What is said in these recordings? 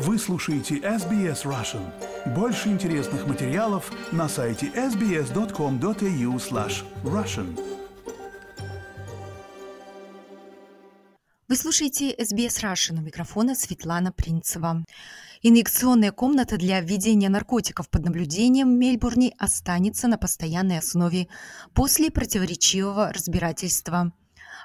Вы слушаете SBS Russian. Больше интересных материалов на сайте sbs.com.au slash russian. Вы слушаете SBS Russian. У микрофона Светлана Принцева. Инъекционная комната для введения наркотиков под наблюдением в Мельбурне останется на постоянной основе после противоречивого разбирательства.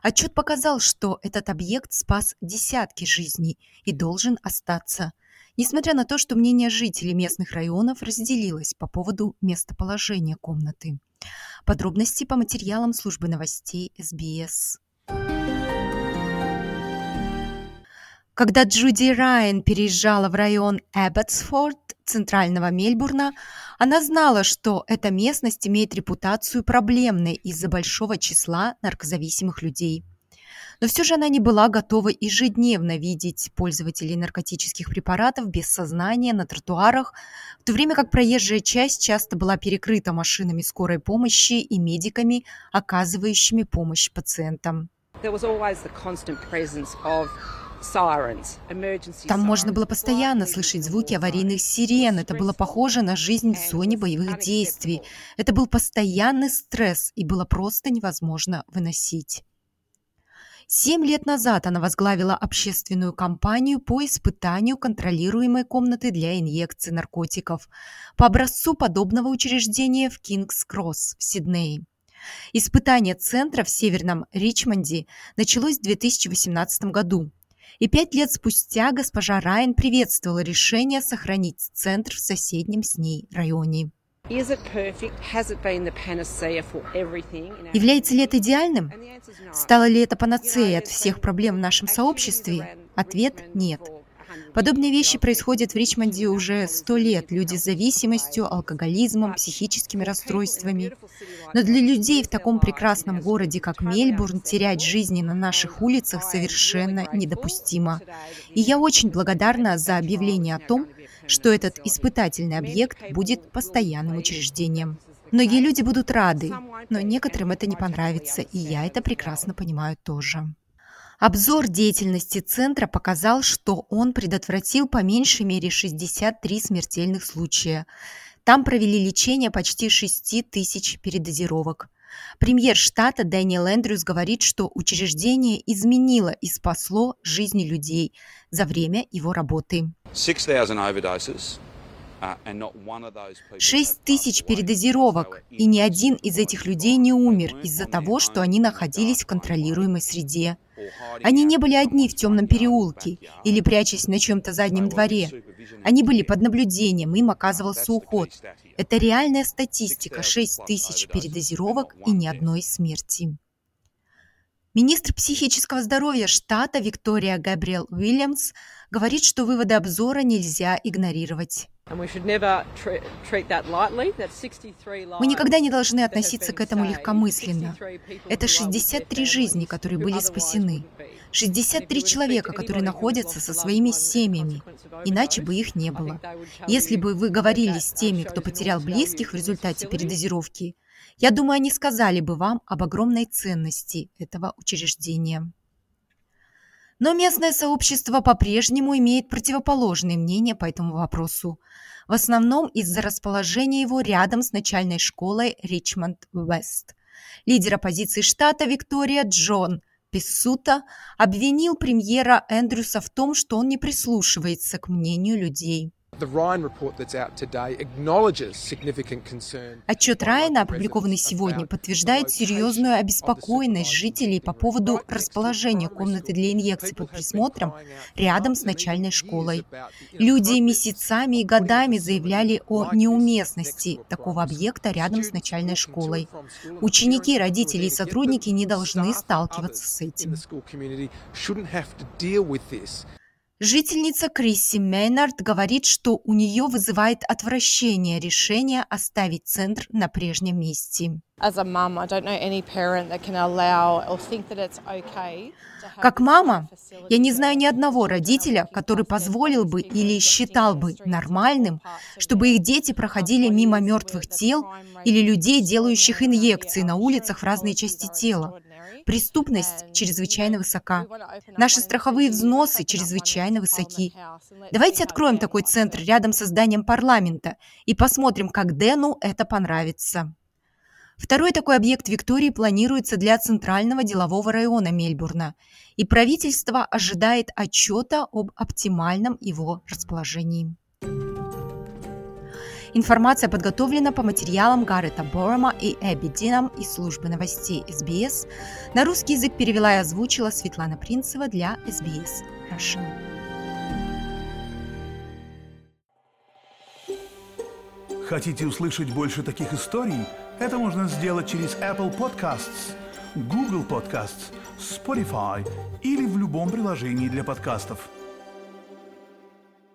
Отчет показал, что этот объект спас десятки жизней и должен остаться несмотря на то, что мнение жителей местных районов разделилось по поводу местоположения комнаты. Подробности по материалам службы новостей СБС. Когда Джуди Райан переезжала в район Эбботсфорд, центрального Мельбурна, она знала, что эта местность имеет репутацию проблемной из-за большого числа наркозависимых людей – но все же она не была готова ежедневно видеть пользователей наркотических препаратов без сознания на тротуарах, в то время как проезжая часть часто была перекрыта машинами скорой помощи и медиками, оказывающими помощь пациентам. Там можно было постоянно слышать звуки аварийных сирен. Это было похоже на жизнь в зоне боевых действий. Это был постоянный стресс, и было просто невозможно выносить. Семь лет назад она возглавила общественную кампанию по испытанию контролируемой комнаты для инъекций наркотиков по образцу подобного учреждения в Кингс-Кросс в Сиднее. Испытание центра в Северном Ричмонде началось в 2018 году. И пять лет спустя госпожа Райан приветствовала решение сохранить центр в соседнем с ней районе. Является ли это идеальным? Стало ли это панацеей от всех проблем в нашем сообществе? Ответ – нет. Подобные вещи происходят в Ричмонде уже сто лет. Люди с зависимостью, алкоголизмом, психическими расстройствами. Но для людей в таком прекрасном городе, как Мельбурн, терять жизни на наших улицах совершенно недопустимо. И я очень благодарна за объявление о том, что этот испытательный объект будет постоянным учреждением. Многие люди будут рады, но некоторым это не понравится, и я это прекрасно понимаю тоже. Обзор деятельности центра показал, что он предотвратил по меньшей мере 63 смертельных случая. Там провели лечение почти 6 тысяч передозировок. Премьер штата Дэниел Эндрюс говорит, что учреждение изменило и спасло жизни людей за время его работы. 6 тысяч передозировок, и ни один из этих людей не умер из-за того, что они находились в контролируемой среде. Они не были одни в темном переулке или прячась на чем-то заднем дворе. Они были под наблюдением, им оказывался уход. Это реальная статистика – 6 тысяч передозировок и ни одной смерти. Министр психического здоровья штата Виктория Габриэл Уильямс говорит, что выводы обзора нельзя игнорировать. Мы никогда не должны относиться к этому легкомысленно. Это 63 жизни, которые были спасены. 63 человека, которые находятся со своими семьями. Иначе бы их не было. Если бы вы говорили с теми, кто потерял близких в результате передозировки, я думаю, они сказали бы вам об огромной ценности этого учреждения. Но местное сообщество по-прежнему имеет противоположное мнение по этому вопросу. В основном из-за расположения его рядом с начальной школой Ричмонд-Вест. Лидер оппозиции штата Виктория Джон Писсута обвинил премьера Эндрюса в том, что он не прислушивается к мнению людей. Отчет Райана, опубликованный сегодня, подтверждает серьезную обеспокоенность жителей по поводу расположения комнаты для инъекций под присмотром рядом с начальной школой. Люди месяцами и годами заявляли о неуместности такого объекта рядом с начальной школой. Ученики, родители и сотрудники не должны сталкиваться с этим. Жительница Крисси Мейнард говорит, что у нее вызывает отвращение решение оставить центр на прежнем месте. Как мама, я не знаю ни одного родителя, который позволил бы или считал бы нормальным, чтобы их дети проходили мимо мертвых тел или людей, делающих инъекции на улицах в разные части тела. Преступность чрезвычайно высока. Наши страховые взносы чрезвычайно высоки. Давайте откроем такой центр рядом со зданием парламента и посмотрим, как Дэну это понравится. Второй такой объект Виктории планируется для центрального делового района Мельбурна, и правительство ожидает отчета об оптимальном его расположении. Информация подготовлена по материалам Гаррета Борма и Эбби Динам из службы новостей СБС. На русский язык перевела и озвучила Светлана Принцева для СБС Russian. Хотите услышать больше таких историй? Это можно сделать через Apple Podcasts, Google Podcasts, Spotify или в любом приложении для подкастов.